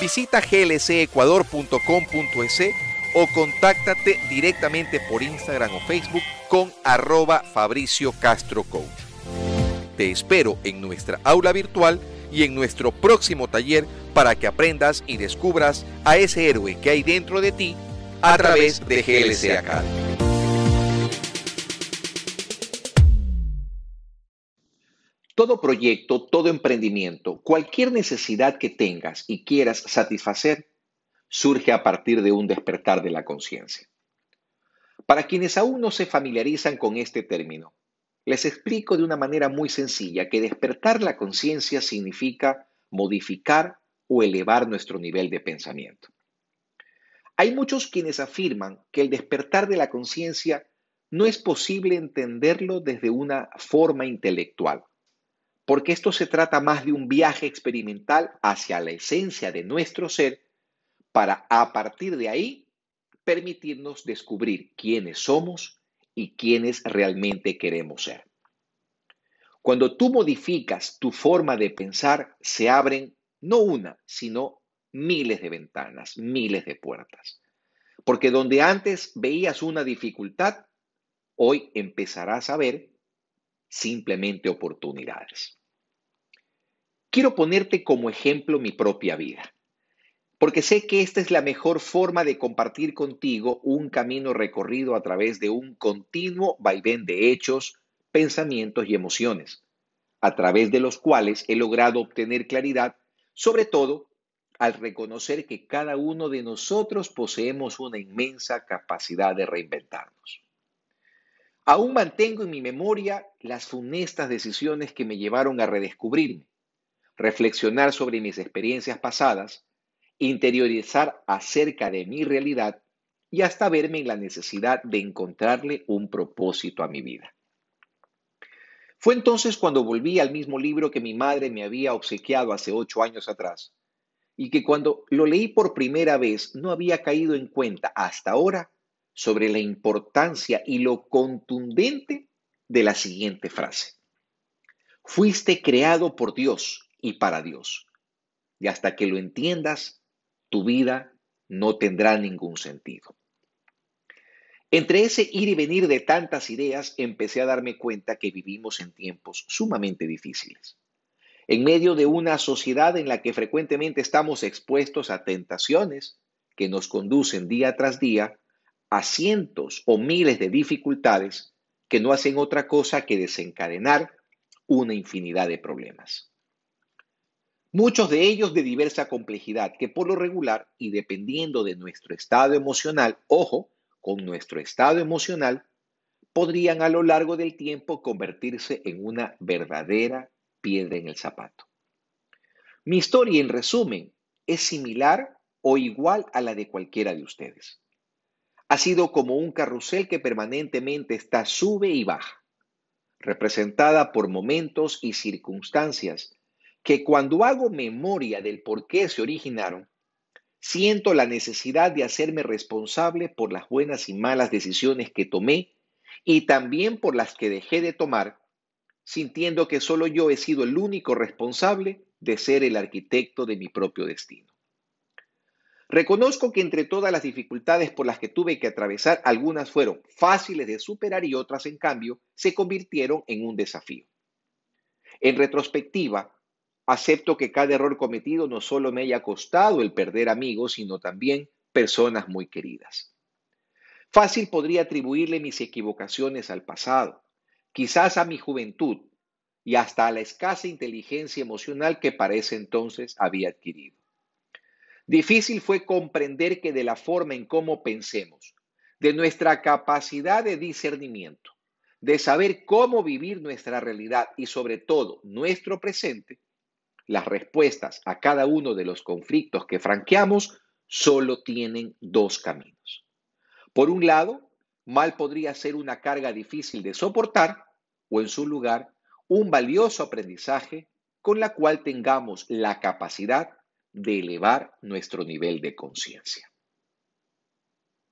Visita glcecuador.com.es o contáctate directamente por Instagram o Facebook con arroba Fabricio Castro Coach. Te espero en nuestra aula virtual y en nuestro próximo taller para que aprendas y descubras a ese héroe que hay dentro de ti a través de GLC Academy. Todo proyecto, todo emprendimiento, cualquier necesidad que tengas y quieras satisfacer, surge a partir de un despertar de la conciencia. Para quienes aún no se familiarizan con este término, les explico de una manera muy sencilla que despertar la conciencia significa modificar o elevar nuestro nivel de pensamiento. Hay muchos quienes afirman que el despertar de la conciencia no es posible entenderlo desde una forma intelectual porque esto se trata más de un viaje experimental hacia la esencia de nuestro ser para a partir de ahí permitirnos descubrir quiénes somos y quiénes realmente queremos ser. Cuando tú modificas tu forma de pensar, se abren no una, sino miles de ventanas, miles de puertas. Porque donde antes veías una dificultad, hoy empezarás a ver simplemente oportunidades. Quiero ponerte como ejemplo mi propia vida, porque sé que esta es la mejor forma de compartir contigo un camino recorrido a través de un continuo vaivén de hechos, pensamientos y emociones, a través de los cuales he logrado obtener claridad, sobre todo al reconocer que cada uno de nosotros poseemos una inmensa capacidad de reinventarnos. Aún mantengo en mi memoria las funestas decisiones que me llevaron a redescubrirme, reflexionar sobre mis experiencias pasadas, interiorizar acerca de mi realidad y hasta verme en la necesidad de encontrarle un propósito a mi vida. Fue entonces cuando volví al mismo libro que mi madre me había obsequiado hace ocho años atrás y que cuando lo leí por primera vez no había caído en cuenta hasta ahora sobre la importancia y lo contundente de la siguiente frase. Fuiste creado por Dios y para Dios. Y hasta que lo entiendas, tu vida no tendrá ningún sentido. Entre ese ir y venir de tantas ideas, empecé a darme cuenta que vivimos en tiempos sumamente difíciles. En medio de una sociedad en la que frecuentemente estamos expuestos a tentaciones que nos conducen día tras día a cientos o miles de dificultades que no hacen otra cosa que desencadenar una infinidad de problemas. Muchos de ellos de diversa complejidad que por lo regular y dependiendo de nuestro estado emocional, ojo, con nuestro estado emocional, podrían a lo largo del tiempo convertirse en una verdadera piedra en el zapato. Mi historia, en resumen, es similar o igual a la de cualquiera de ustedes ha sido como un carrusel que permanentemente está sube y baja, representada por momentos y circunstancias que cuando hago memoria del por qué se originaron, siento la necesidad de hacerme responsable por las buenas y malas decisiones que tomé y también por las que dejé de tomar, sintiendo que solo yo he sido el único responsable de ser el arquitecto de mi propio destino. Reconozco que entre todas las dificultades por las que tuve que atravesar, algunas fueron fáciles de superar y otras, en cambio, se convirtieron en un desafío. En retrospectiva, acepto que cada error cometido no solo me haya costado el perder amigos, sino también personas muy queridas. Fácil podría atribuirle mis equivocaciones al pasado, quizás a mi juventud y hasta a la escasa inteligencia emocional que para ese entonces había adquirido. Difícil fue comprender que de la forma en cómo pensemos, de nuestra capacidad de discernimiento, de saber cómo vivir nuestra realidad y sobre todo nuestro presente, las respuestas a cada uno de los conflictos que franqueamos solo tienen dos caminos. Por un lado, mal podría ser una carga difícil de soportar o en su lugar un valioso aprendizaje con la cual tengamos la capacidad de elevar nuestro nivel de conciencia.